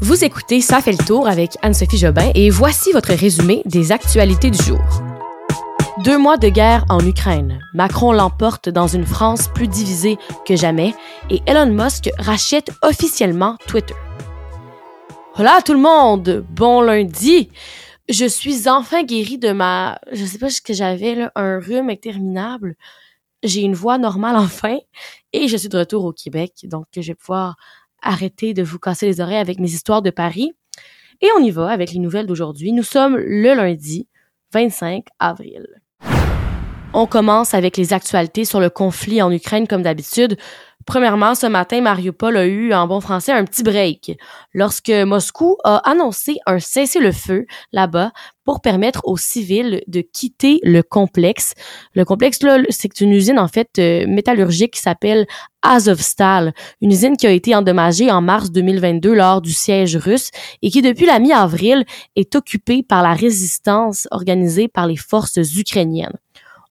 Vous écoutez Ça fait le tour avec Anne-Sophie Jobin et voici votre résumé des actualités du jour. Deux mois de guerre en Ukraine. Macron l'emporte dans une France plus divisée que jamais et Elon Musk rachète officiellement Twitter. Hola tout le monde, bon lundi. Je suis enfin guérie de ma, je sais pas ce que j'avais un rhume interminable. J'ai une voix normale enfin et je suis de retour au Québec, donc je vais pouvoir arrêter de vous casser les oreilles avec mes histoires de Paris. Et on y va avec les nouvelles d'aujourd'hui. Nous sommes le lundi 25 avril. On commence avec les actualités sur le conflit en Ukraine comme d'habitude. Premièrement, ce matin, Mariupol a eu, en bon français, un petit break lorsque Moscou a annoncé un cessez-le-feu là-bas pour permettre aux civils de quitter le complexe. Le complexe, là, c'est une usine, en fait, euh, métallurgique qui s'appelle Azovstal, une usine qui a été endommagée en mars 2022 lors du siège russe et qui, depuis la mi-avril, est occupée par la résistance organisée par les forces ukrainiennes.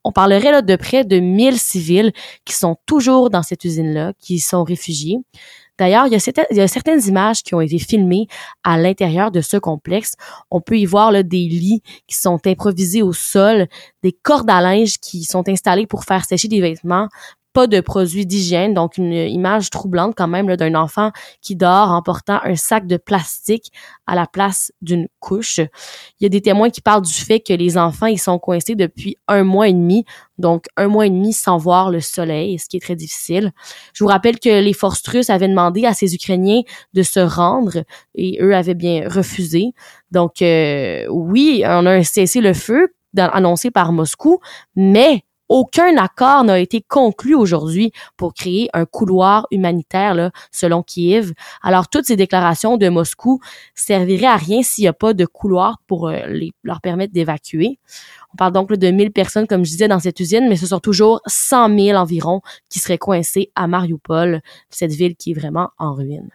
On parlerait là de près de 1000 civils qui sont toujours dans cette usine-là, qui sont réfugiés. D'ailleurs, il, y a certaines images qui ont été filmées à l'intérieur de ce complexe. On peut y voir là, des lits qui sont improvisés au sol, des cordes à linge qui sont installées pour faire sécher des vêtements, de produits d'hygiène, donc une image troublante quand même d'un enfant qui dort en portant un sac de plastique à la place d'une couche. Il y a des témoins qui parlent du fait que les enfants ils sont coincés depuis un mois et demi, donc un mois et demi sans voir le soleil, ce qui est très difficile. Je vous rappelle que les forces russes avaient demandé à ces Ukrainiens de se rendre et eux avaient bien refusé. Donc euh, oui, on a un cessez-le-feu annoncé par Moscou, mais aucun accord n'a été conclu aujourd'hui pour créer un couloir humanitaire, là, selon Kiev. Alors, toutes ces déclarations de Moscou serviraient à rien s'il n'y a pas de couloir pour euh, leur permettre d'évacuer. On parle donc de 1000 personnes, comme je disais, dans cette usine, mais ce sont toujours 100 000 environ qui seraient coincés à Mariupol, cette ville qui est vraiment en ruine.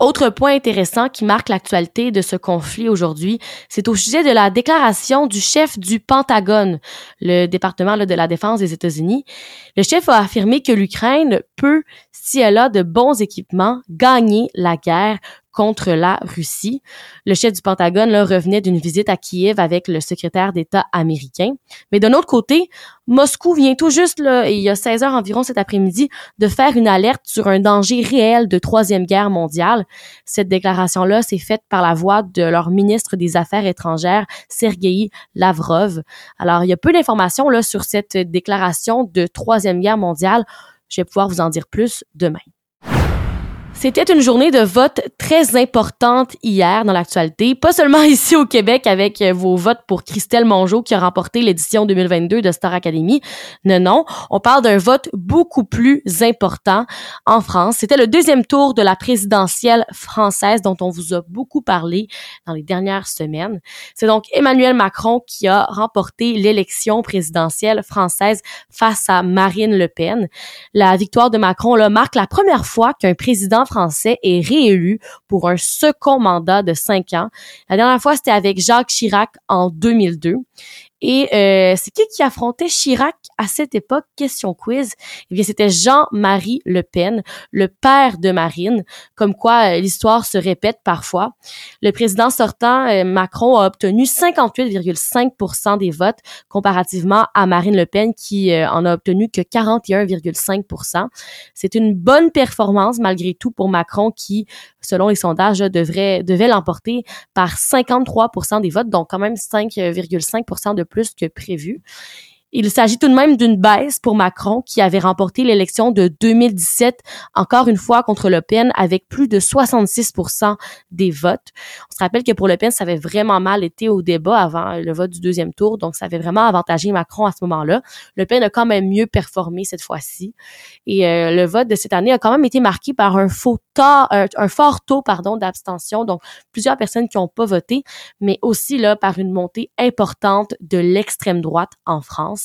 Autre point intéressant qui marque l'actualité de ce conflit aujourd'hui, c'est au sujet de la déclaration du chef du Pentagone, le département de la défense des États-Unis. Le chef a affirmé que l'Ukraine peut, si elle a de bons équipements, gagner la guerre contre la Russie. Le chef du Pentagone là, revenait d'une visite à Kiev avec le secrétaire d'État américain. Mais d'un autre côté, Moscou vient tout juste, là, il y a 16 heures environ cet après-midi, de faire une alerte sur un danger réel de troisième guerre mondiale. Cette déclaration-là s'est faite par la voix de leur ministre des Affaires étrangères, Sergei Lavrov. Alors, il y a peu d'informations là sur cette déclaration de troisième guerre mondiale. Je vais pouvoir vous en dire plus demain. C'était une journée de vote très importante hier dans l'actualité, pas seulement ici au Québec avec euh, vos votes pour Christelle Mongeau qui a remporté l'édition 2022 de Star Academy. Non, non, on parle d'un vote beaucoup plus important en France. C'était le deuxième tour de la présidentielle française dont on vous a beaucoup parlé dans les dernières semaines. C'est donc Emmanuel Macron qui a remporté l'élection présidentielle française face à Marine Le Pen. La victoire de Macron là, marque la première fois qu'un président français est réélu pour un second mandat de cinq ans. La dernière fois, c'était avec Jacques Chirac en 2002. Et euh, c'est qui qui affrontait Chirac à cette époque? Question quiz. Eh bien, c'était Jean-Marie Le Pen, le père de Marine, comme quoi euh, l'histoire se répète parfois. Le président sortant, euh, Macron, a obtenu 58,5% des votes comparativement à Marine Le Pen qui en a obtenu que 41,5% C'est une bonne performance malgré tout pour Macron qui, selon les sondages, devrait, devait l'emporter par 53% des votes, donc quand même 5,5% de plus que prévu. Il s'agit tout de même d'une baisse pour Macron qui avait remporté l'élection de 2017 encore une fois contre Le Pen avec plus de 66% des votes. On se rappelle que pour Le Pen, ça avait vraiment mal été au débat avant le vote du deuxième tour, donc ça avait vraiment avantagé Macron à ce moment-là. Le Pen a quand même mieux performé cette fois-ci. Et euh, le vote de cette année a quand même été marqué par un faux un, fort taux pardon d'abstention, donc plusieurs personnes qui n'ont pas voté, mais aussi là par une montée importante de l'extrême droite en France.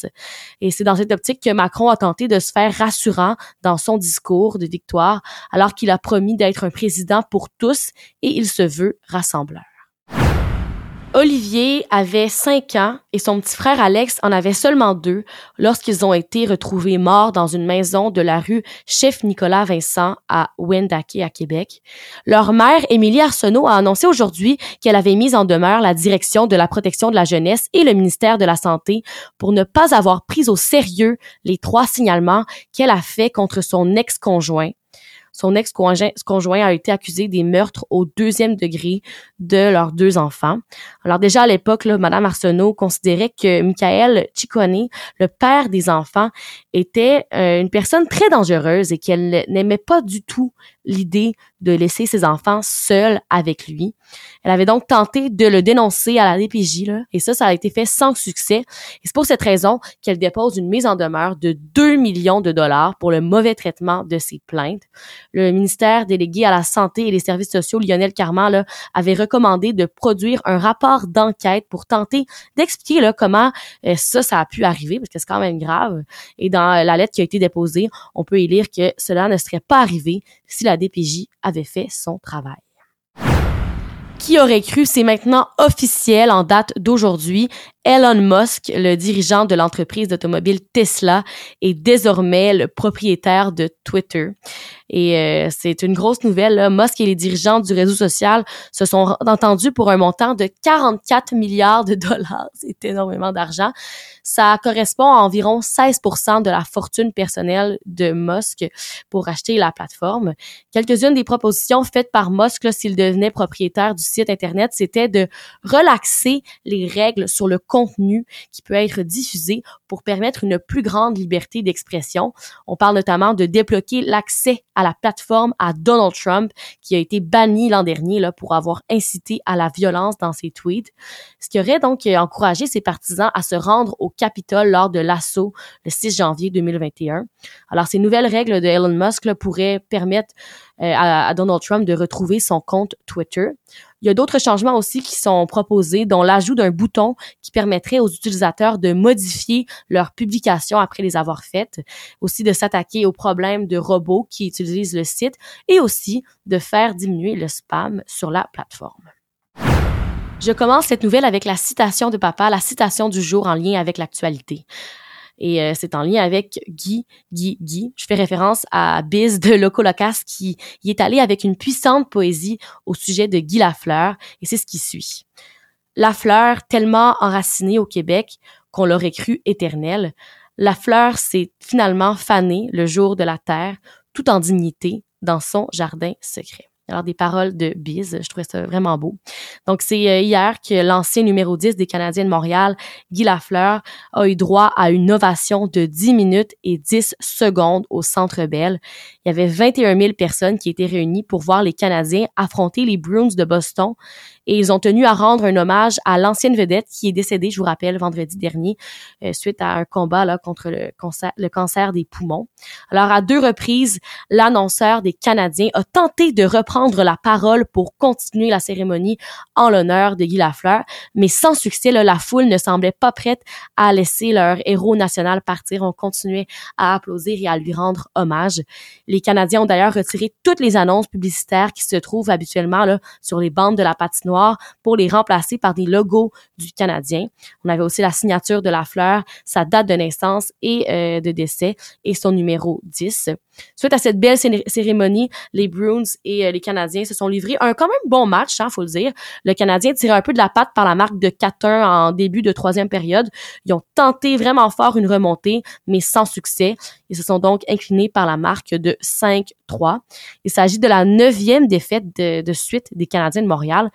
Et c'est dans cette optique que Macron a tenté de se faire rassurant dans son discours de victoire, alors qu'il a promis d'être un président pour tous et il se veut rassembleur. Olivier avait 5 ans et son petit frère Alex en avait seulement deux lorsqu'ils ont été retrouvés morts dans une maison de la rue Chef Nicolas Vincent à Wendake à Québec. Leur mère, Émilie Arsenault, a annoncé aujourd'hui qu'elle avait mis en demeure la direction de la protection de la jeunesse et le ministère de la Santé pour ne pas avoir pris au sérieux les trois signalements qu'elle a fait contre son ex-conjoint son ex-conjoint a été accusé des meurtres au deuxième degré de leurs deux enfants. Alors déjà à l'époque, Madame Arsenault considérait que Michael Ciccone, le père des enfants, était euh, une personne très dangereuse et qu'elle n'aimait pas du tout l'idée de laisser ses enfants seuls avec lui. Elle avait donc tenté de le dénoncer à la DPJ, là, et ça, ça a été fait sans succès. C'est pour cette raison qu'elle dépose une mise en demeure de 2 millions de dollars pour le mauvais traitement de ses plaintes. Le ministère délégué à la Santé et les services sociaux, Lionel Carman, avait recommandé de produire un rapport d'enquête pour tenter d'expliquer là, comment euh, ça, ça a pu arriver, parce que c'est quand même grave. Et dans la lettre qui a été déposée, on peut y lire que cela ne serait pas arrivé si la DPJ avait fait son travail. Qui aurait cru, c'est maintenant officiel en date d'aujourd'hui. Elon Musk, le dirigeant de l'entreprise d'automobile Tesla, est désormais le propriétaire de Twitter. Et euh, c'est une grosse nouvelle. Là. Musk et les dirigeants du réseau social se sont entendus pour un montant de 44 milliards de dollars. C'est énormément d'argent. Ça correspond à environ 16 de la fortune personnelle de Musk pour acheter la plateforme. Quelques-unes des propositions faites par Musk s'il devenait propriétaire du site Internet, c'était de relaxer les règles sur le contenu qui peut être diffusé pour permettre une plus grande liberté d'expression. On parle notamment de débloquer l'accès à la plateforme à Donald Trump qui a été banni l'an dernier là, pour avoir incité à la violence dans ses tweets, ce qui aurait donc encouragé ses partisans à se rendre au Capitole lors de l'assaut le 6 janvier 2021. Alors, ces nouvelles règles de Elon Musk pourraient permettre euh, à, Donald Trump de retrouver son compte Twitter. Il y a d'autres changements aussi qui sont proposés, dont l'ajout d'un bouton qui permettrait aux utilisateurs de modifier leurs publications après les avoir faites, aussi de s'attaquer aux problèmes de robots qui utilisent le site et aussi de faire diminuer le spam sur la plateforme. Je commence cette nouvelle avec la citation de papa, la citation du jour en lien avec l'actualité. Et euh, c'est en lien avec Guy, Guy, Guy. Je fais référence à Biz de Loco Locas qui y est allé avec une puissante poésie au sujet de Guy Lafleur. Et c'est ce qui suit. Lafleur, tellement enraciné au Québec qu'on l'aurait cru la fleur s'est finalement fanée le jour de la terre, tout en dignité, dans son jardin secret. Alors, des paroles de Biz, je trouvais ça vraiment beau. Donc, c'est euh, hier que l'ancien numéro 10 des Canadiens de Montréal, Guy Lafleur, a eu droit à une ovation de 10 minutes et 10 secondes au Centre Bell. Il y avait 21 000 personnes qui étaient réunies pour voir les Canadiens affronter les Bruins de Boston et ils ont tenu à rendre un hommage à l'ancienne vedette qui est décédée, je vous rappelle, vendredi dernier, euh, suite à un combat là, contre le cancer, le cancer des poumons. Alors, à deux reprises, l'annonceur des Canadiens a tenté de reprendre la parole pour continuer la cérémonie en l'honneur de Guy Lafleur, mais sans succès, là, la foule ne semblait pas prête à laisser leur héros national partir. On continuait à applaudir et à lui rendre hommage. Les Canadiens ont d'ailleurs retiré toutes les annonces publicitaires qui se trouvent habituellement sur les bandes de la patinoire pour les remplacer par des logos du Canadien. On avait aussi la signature de la fleur, sa date de naissance et euh, de décès et son numéro 10. Suite à cette belle cérémonie, les Bruins et euh, les Canadiens se sont livrés un quand même bon match, hein, faut le dire. Le Canadien tirait un peu de la patte par la marque de 4-1 en début de troisième période. Ils ont tenté vraiment fort une remontée, mais sans succès. Ils se sont donc inclinés par la marque de 5-3. Il s'agit de la neuvième défaite de, de suite des Canadiens de Montréal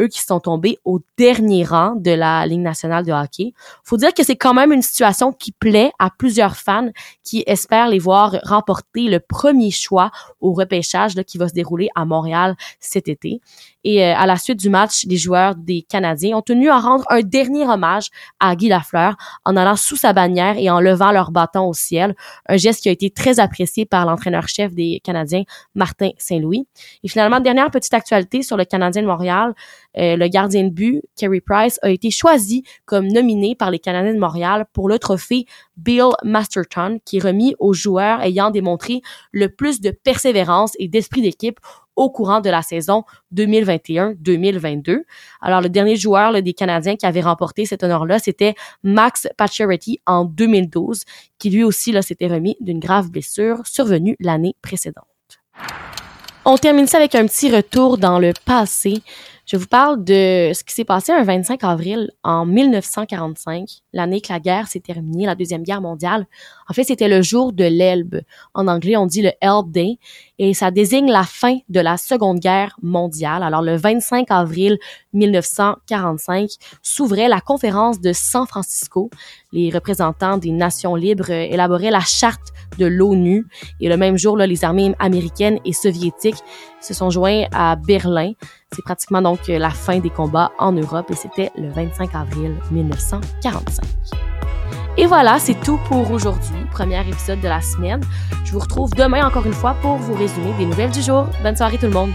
eux qui sont tombés au dernier rang de la Ligue nationale de hockey. Faut dire que c'est quand même une situation qui plaît à plusieurs fans qui espèrent les voir remporter le premier choix au repêchage là, qui va se dérouler à Montréal cet été. Et euh, à la suite du match, les joueurs des Canadiens ont tenu à rendre un dernier hommage à Guy Lafleur en allant sous sa bannière et en levant leur bâton au ciel, un geste qui a été très apprécié par l'entraîneur-chef des Canadiens, Martin Saint-Louis. Et finalement, dernière petite actualité sur le Canadien de Montréal, euh, le gardien de but, Kerry Price, a été choisi comme nominé par les Canadiens de Montréal pour le trophée Bill Masterton, qui est remis aux joueurs ayant démontré le plus de persévérance et d'esprit d'équipe au courant de la saison 2021-2022. Alors, le dernier joueur des Canadiens qui avait remporté cet honneur-là, c'était Max Pacioretty en 2012, qui lui aussi là s'était remis d'une grave blessure survenue l'année précédente. On termine ça avec un petit retour dans le passé. Je vous parle de ce qui s'est passé un 25 avril en 1945, l'année que la guerre s'est terminée, la Deuxième Guerre mondiale. En fait, c'était le jour de l'Elbe. En anglais, on dit le Elbe Day et ça désigne la fin de la Seconde Guerre mondiale. Alors, le 25 avril 1945 s'ouvrait la conférence de San Francisco. Les représentants des nations libres élaboraient la charte de l'ONU et le même jour, les armées américaines et soviétiques se sont joints à Berlin. C'est pratiquement donc la fin des combats en Europe et c'était le 25 avril 1945. Et voilà, c'est tout pour aujourd'hui, premier épisode de la semaine. Je vous retrouve demain encore une fois pour vous résumer des nouvelles du jour. Bonne soirée tout le monde.